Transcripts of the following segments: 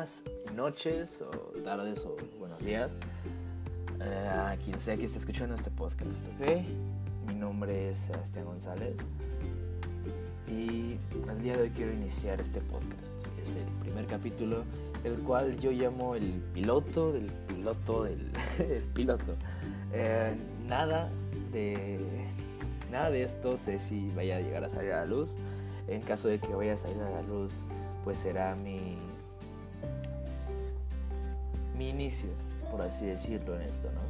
buenas noches o tardes o buenos días eh, a quien sea que esté escuchando este podcast, ¿ok? Mi nombre es Sebastián González y el día de hoy quiero iniciar este podcast. Es el primer capítulo, el cual yo llamo el piloto del piloto el piloto. Eh, nada de nada de esto sé si vaya a llegar a salir a la luz. En caso de que vaya a salir a la luz, pues será mi mi inicio, por así decirlo, en esto, ¿no?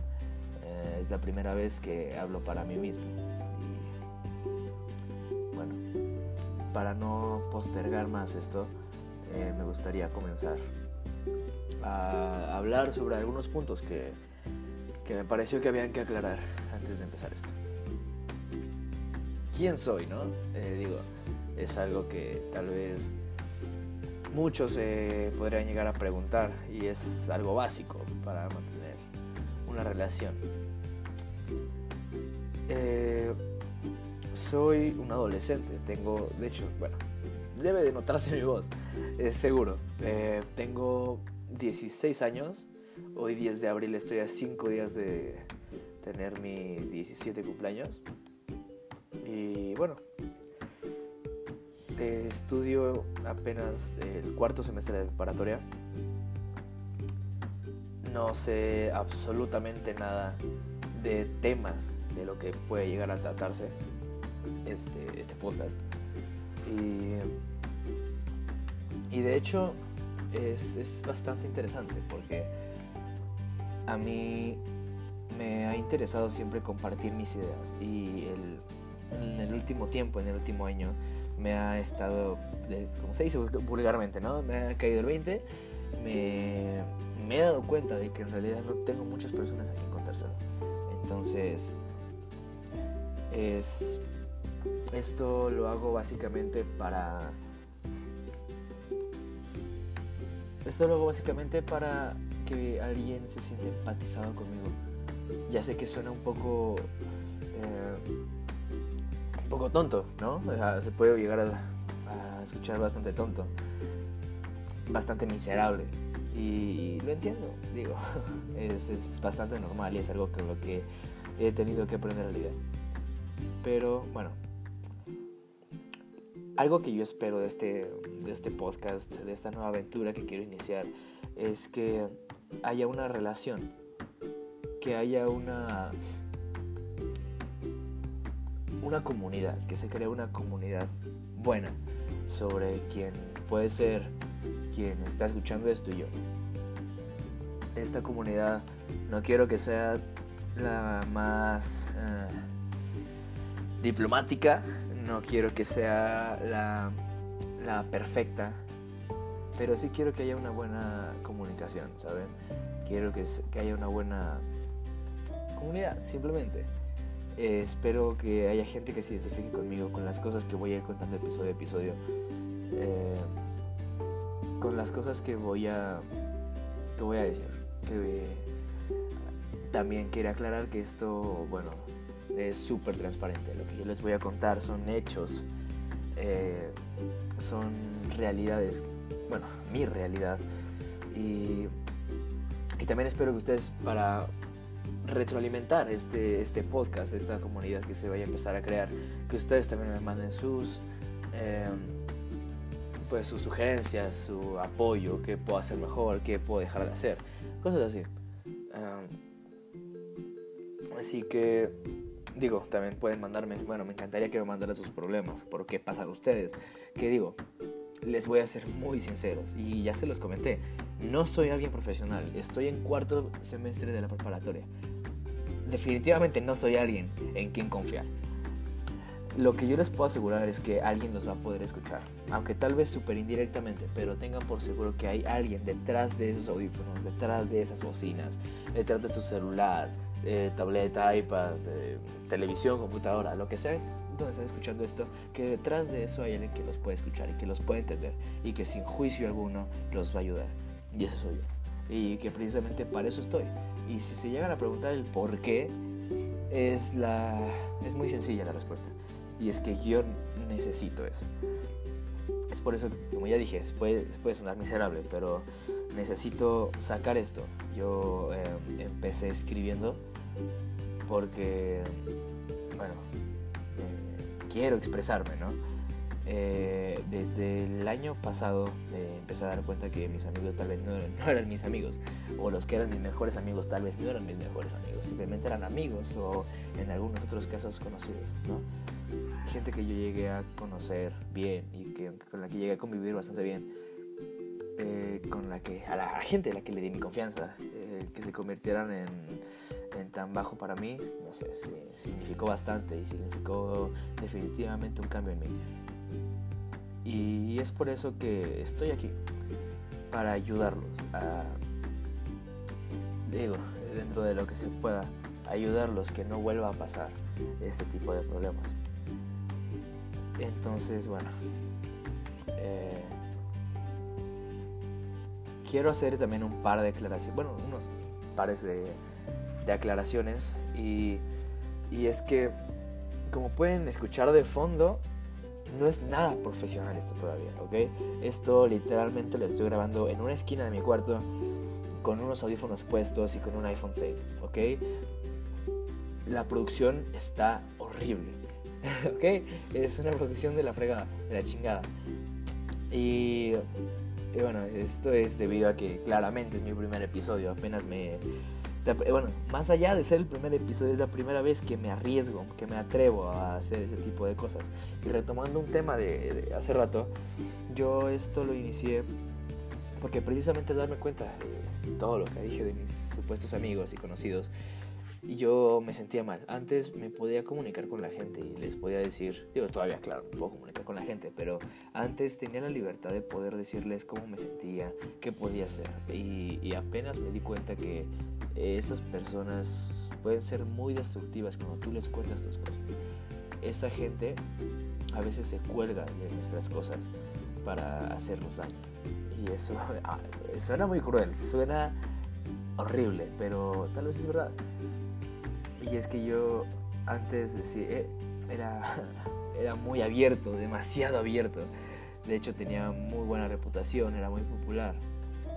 Eh, es la primera vez que hablo para mí mismo. Y bueno, para no postergar más esto, eh, me gustaría comenzar a hablar sobre algunos puntos que, que me pareció que habían que aclarar antes de empezar esto. ¿Quién soy, no? Eh, digo, es algo que tal vez muchos se podrían llegar a preguntar y es algo básico para mantener una relación. Eh, soy un adolescente, tengo, de hecho, bueno, debe de notarse mi voz, es seguro. Eh, tengo 16 años, hoy 10 de abril estoy a 5 días de tener mi 17 cumpleaños. Y bueno, estudio apenas el cuarto semestre de preparatoria. No sé absolutamente nada de temas de lo que puede llegar a tratarse este, este podcast. Y, y de hecho es, es bastante interesante porque a mí me ha interesado siempre compartir mis ideas y el, en el último tiempo, en el último año, me ha estado, como se dice vulgarmente, ¿no? Me ha caído el 20, me, he dado cuenta de que en realidad no tengo muchas personas a quien contárselo. Entonces, es, esto lo hago básicamente para... Esto lo hago básicamente para que alguien se sienta empatizado conmigo. Ya sé que suena un poco... Eh, poco tonto, ¿no? se puede llegar a, escuchar bastante tonto, bastante miserable. Y, lo entiendo, digo, es, bastante normal y es algo con lo que he tenido que aprender a lidiar. Pero bueno, algo que yo espero de este, de este podcast, de esta nueva aventura que quiero iniciar, es que haya una relación, que haya una una comunidad, que se cree una comunidad buena sobre quien puede ser quien está escuchando esto y yo. Esta comunidad no quiero que sea la más eh, diplomática, no quiero que sea la, la perfecta, pero sí quiero que haya una buena comunicación, ¿saben? Quiero que, que haya una buena comunidad, simplemente. Eh, espero que haya gente que se identifique conmigo, con las cosas que voy a ir contando episodio a episodio. Eh, con las cosas que voy a, que voy a decir. Que, también quiero aclarar que esto, bueno, es súper transparente. Lo que yo les voy a contar son hechos, eh, son realidades, bueno, mi realidad. Y, y también espero que ustedes, para retroalimentar este, este podcast, esta comunidad que se vaya a empezar a crear, que ustedes también me manden sus, em, pues sus sugerencias, su apoyo, qué puedo hacer mejor, qué puedo dejar de hacer, cosas así. Em, así que, digo, también pueden mandarme, bueno, me encantaría que me mandaran sus problemas, por qué pasan ustedes, que digo, les voy a ser muy sinceros y ya se los comenté. No soy alguien profesional, estoy en cuarto semestre de la preparatoria. Definitivamente no soy alguien en quien confiar. Lo que yo les puedo asegurar es que alguien los va a poder escuchar, aunque tal vez súper indirectamente, pero tengan por seguro que hay alguien detrás de esos audífonos, detrás de esas bocinas, detrás de su celular, eh, tableta, iPad, eh, televisión, computadora, lo que sea, donde están escuchando esto, que detrás de eso hay alguien que los puede escuchar y que los puede entender y que sin juicio alguno los va a ayudar. Y ese soy yo. Y que precisamente para eso estoy. Y si se llegan a preguntar el por qué, es, la, es muy sencilla la respuesta. Y es que yo necesito eso. Es por eso, como ya dije, puede, puede sonar miserable, pero necesito sacar esto. Yo em, empecé escribiendo porque, bueno, eh, quiero expresarme, ¿no? Eh, desde el año pasado me empecé a dar cuenta que mis amigos tal vez no eran, no eran, mis amigos, o los que eran mis mejores amigos tal vez no eran mis mejores amigos, simplemente eran amigos o en algunos otros casos conocidos, ¿no? Gente que yo llegué a conocer bien y que, con la que llegué a convivir bastante bien, eh, con la que, a la gente a la que le di mi confianza, eh, que se convirtieran en, en, tan bajo para mí, no sé, significó bastante y significó definitivamente un cambio en mí. Y es por eso que estoy aquí, para ayudarlos a, digo, dentro de lo que se pueda, ayudarlos que no vuelva a pasar este tipo de problemas. Entonces, bueno, eh, quiero hacer también un par de aclaraciones, bueno, unos pares de, de aclaraciones y, y es que, como pueden escuchar de fondo, no es nada profesional esto todavía, ¿ok? Esto literalmente lo estoy grabando en una esquina de mi cuarto con unos audífonos puestos y con un iPhone 6, ¿ok? La producción está horrible, ¿ok? Es una producción de la fregada, de la chingada. Y, y bueno, esto es debido a que claramente es mi primer episodio, apenas me bueno, más allá de ser el primer episodio, es la primera vez que me arriesgo, que me atrevo a hacer ese tipo de cosas. Y retomando un tema de, hace rato, yo esto lo inicié porque precisamente darme cuenta de todo lo que dije de mis supuestos amigos y conocidos, yo me sentía mal. Antes me podía comunicar con la gente y les podía decir, digo, todavía claro, puedo comunicar con la gente, pero antes tenía la libertad de poder decirles cómo me sentía, qué podía hacer. Y, y apenas me di cuenta que esas personas pueden ser muy destructivas cuando tú les cuentas tus cosas. Esa gente a veces se cuelga de nuestras cosas para hacernos daño. Y eso ah, suena muy cruel, suena horrible, pero tal vez es verdad. Y es que yo antes eh, era, era muy abierto, demasiado abierto. De hecho tenía muy buena reputación, era muy popular.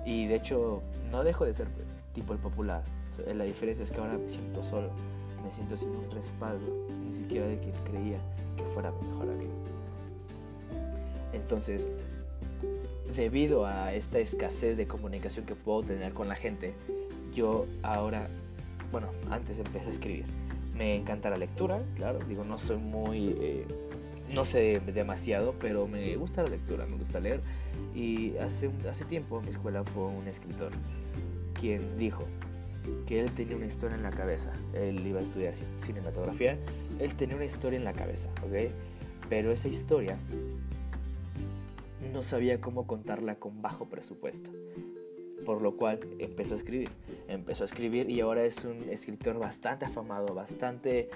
Y de hecho no dejo de ser tipo el popular. La diferencia es que ahora me siento solo, me siento sin un respaldo, ni siquiera de quien creía que fuera mejor amigo. Entonces, debido a esta escasez de comunicación que puedo tener con la gente, yo ahora, bueno, antes empecé a escribir. Me encanta la lectura, claro, digo, no soy muy, eh, no sé demasiado, pero me gusta la lectura, me gusta leer. Y hace, hace tiempo en mi escuela fue un escritor quien dijo que él tenía una historia en la cabeza. Él iba a estudiar cinematografía, él tenía una historia en la cabeza, ¿ok? Pero esa historia no sabía cómo contarla con bajo presupuesto. Por lo cual empezó a escribir. Empezó a escribir y ahora es un escritor bastante afamado, bastante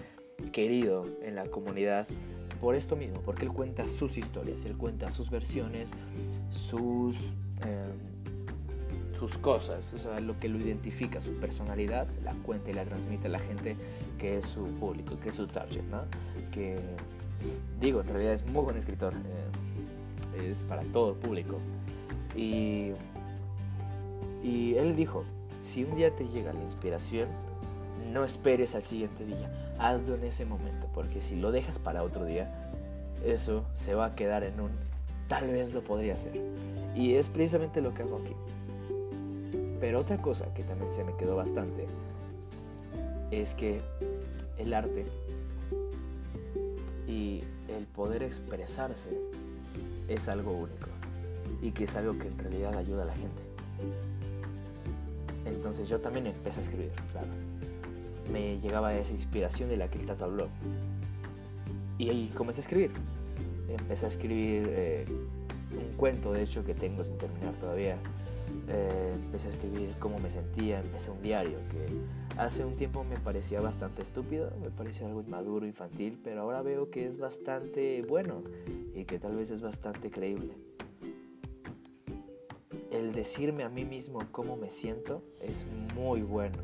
querido en la comunidad por esto mismo, porque él cuenta sus historias, él cuenta sus versiones, sus... Em, sus cosas, o sea, lo que lo identifica, su personalidad, la cuenta y la transmite a la gente que es su público, que es su target, ¿no? Que, digo, en realidad es muy buen escritor, eh, es para todo el público. Y, y él dijo, si un día te llega la inspiración, no esperes al siguiente día, hazlo en ese momento, porque si lo dejas para otro día, eso se va a quedar en un tal vez lo podría hacer. Y es precisamente lo que hago aquí. Pero otra cosa que también se me quedó bastante es que el arte y el poder expresarse es algo único y que es algo que en realidad ayuda a la gente. Entonces yo también empecé a escribir, claro. Me llegaba esa inspiración de la que el Tato habló. Y ahí comencé a escribir. Empecé a escribir eh, un cuento, de hecho, que tengo sin terminar todavía, eh, empecé a escribir cómo me sentía, empecé un diario que hace un tiempo me parecía bastante estúpido, me parecía algo inmaduro, infantil, pero ahora veo que es bastante bueno y que tal vez es bastante creíble. El decirme a mí mismo cómo me siento es muy bueno,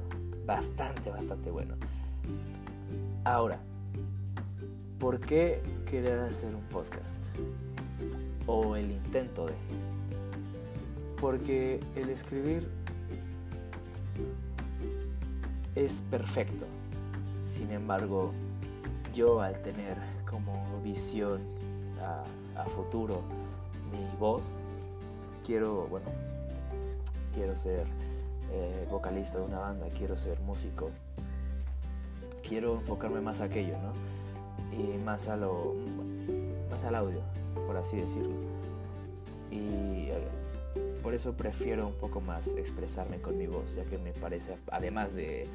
bastante, bastante bueno. Ahora, ¿por qué querer hacer un podcast? O el intento de Porque el escribir es perfecto. Sin embargo, yo al tener como visión a, futuro mi voz, quiero, bueno, quiero ser eh, vocalista de una banda, quiero ser músico, quiero enfocarme más a aquello, ¿no? Y más a lo, más al audio, por así decirlo. Y eh, por eso prefiero un poco más expresarme con mi voz, ya que me parece, además de,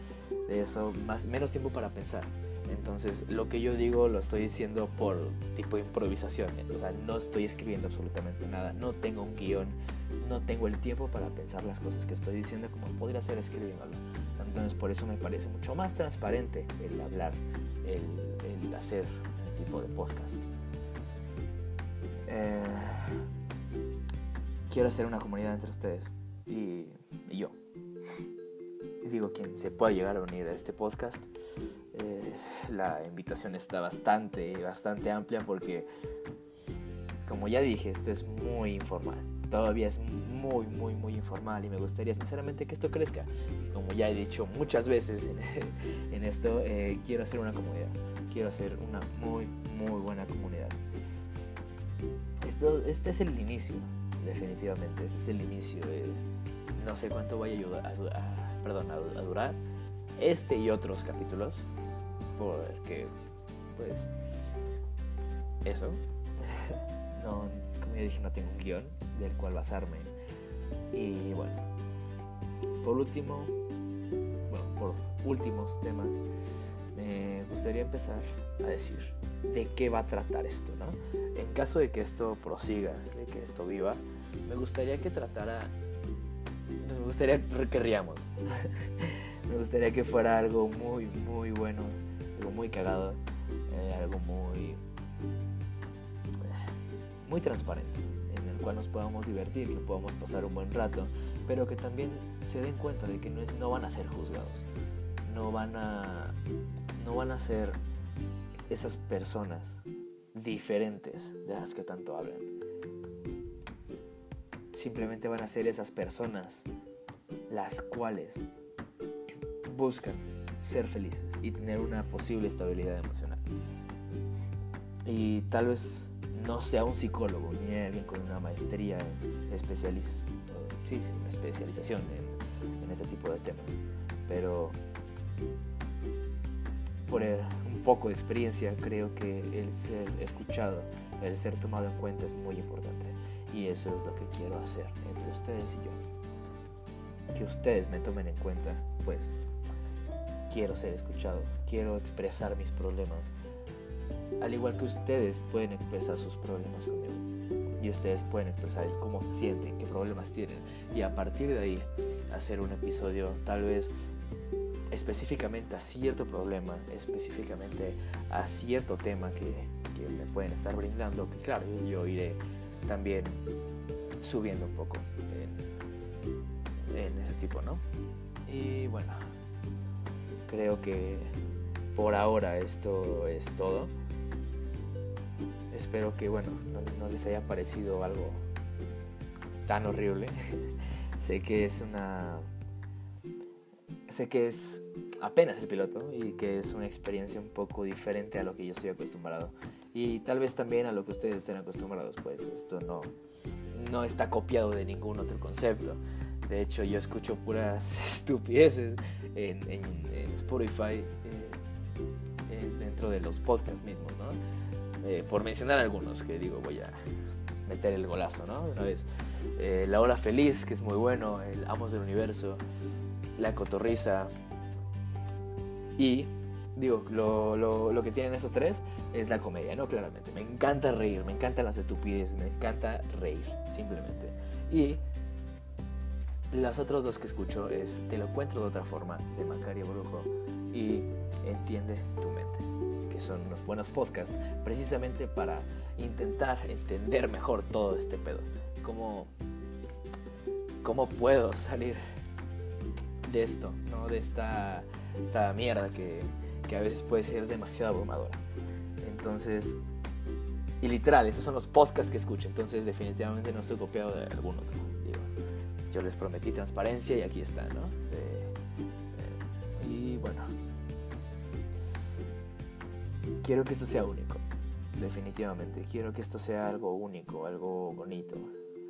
de eso, más, menos tiempo para pensar. Entonces, lo que yo digo lo estoy diciendo por tipo de improvisación. O sea, no estoy escribiendo absolutamente nada. No tengo un guion. No tengo el tiempo para pensar las cosas que estoy diciendo como podría ser escribiéndolo. Entonces, por eso me parece mucho más transparente el hablar, el, hacer un tipo de podcast. Eh, quiero hacer una comunidad entre ustedes y, y yo. Digo, quien se pueda llegar a unir a este podcast eh, la invitación está bastante, bastante amplia porque, como ya dije, esto es muy informal. Todavía es muy, muy, muy informal y me gustaría sinceramente que esto crezca. Como ya he dicho muchas veces en, esto, eh, quiero hacer una comunidad. Quiero hacer una muy, muy buena comunidad. Esto, este es el inicio, definitivamente. Este es el inicio. no sé cuánto vaya a, ayudar, perdón, a durar este y otros capítulos porque pues eso. No como ya dije no tengo un guion del cual basarme. Y bueno por último bueno por últimos temas me gustaría empezar a decir de qué va a tratar esto no en caso de que esto prosiga de que esto viva me gustaría que tratara me gustaría que riamos me gustaría que fuera algo muy muy bueno muy cagado, eh, algo muy, muy transparente, en el cual nos podamos divertir, que podamos pasar un buen rato, pero que también se den cuenta de que no, no van a ser juzgados, no van a, no van a ser esas personas diferentes de las que tanto hablan. Simplemente van a ser esas personas las cuales buscan ser felices y tener una posible estabilidad emocional. Y tal vez no sea un psicólogo ni alguien con una maestría en sí, especialización en, en este tipo de temas, pero por un poco de experiencia creo que el ser escuchado, el ser tomado en cuenta es muy importante y eso es lo que quiero hacer entre ustedes y yo. Que ustedes me tomen en cuenta, pues quiero ser escuchado, quiero expresar mis problemas. Al igual que ustedes pueden expresar sus problemas conmigo. Y ustedes pueden expresar cómo se sienten, qué problemas tienen. Y a partir de ahí hacer un episodio tal vez específicamente a cierto problema, específicamente a cierto tema que, que me pueden estar brindando. Que claro, yo iré también subiendo un poco en, en ese tipo, ¿no? Y bueno, creo que por ahora esto es todo. Espero que, bueno, no, les haya parecido algo tan horrible. sé que es una... Sé que es apenas el piloto y que es una experiencia un poco diferente a lo que yo estoy acostumbrado. Y tal vez también a lo que ustedes estén acostumbrados, pues esto no, no está copiado de ningún otro concepto. De hecho, yo escucho puras estupideces en, Spotify, eh, eh, dentro de los podcasts mismos, ¿no? Eh, por mencionar algunos que digo, voy a meter el golazo, ¿no? una vez. la Hora Feliz, que es muy bueno, el Amos del Universo, La Cotorriza. Y, digo, lo, lo, lo que tienen estos tres es la comedia, ¿no? Claramente. Me encanta reír, me encantan las estupideces, me encanta reír, simplemente. Y las otras dos que escucho es Te lo encuentro de otra forma, de Macario Brujo, y Entiende tu mente, que son unos buenos podcasts precisamente para intentar entender mejor todo este pedo. ¿Cómo, cómo puedo salir de esto, ¿no? de esta, esta mierda que, que a veces puede ser demasiado abrumadora? Entonces, y literal, esos son los podcasts que escucho, entonces definitivamente no estoy copiado de algún otro. Les prometí transparencia y aquí está, ¿no? Eh, y bueno, quiero que esto sea único, definitivamente. Quiero que esto sea algo único, algo bonito,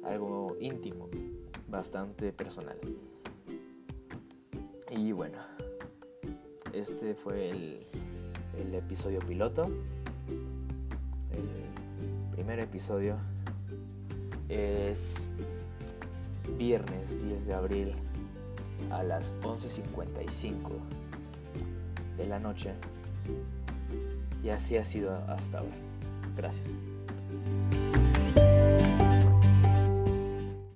algo íntimo, bastante personal. Y bueno, este fue el, el episodio piloto. El primer episodio es viernes 10 de abril a las 11.55 de la noche. Y así ha sido hasta ahora. Gracias.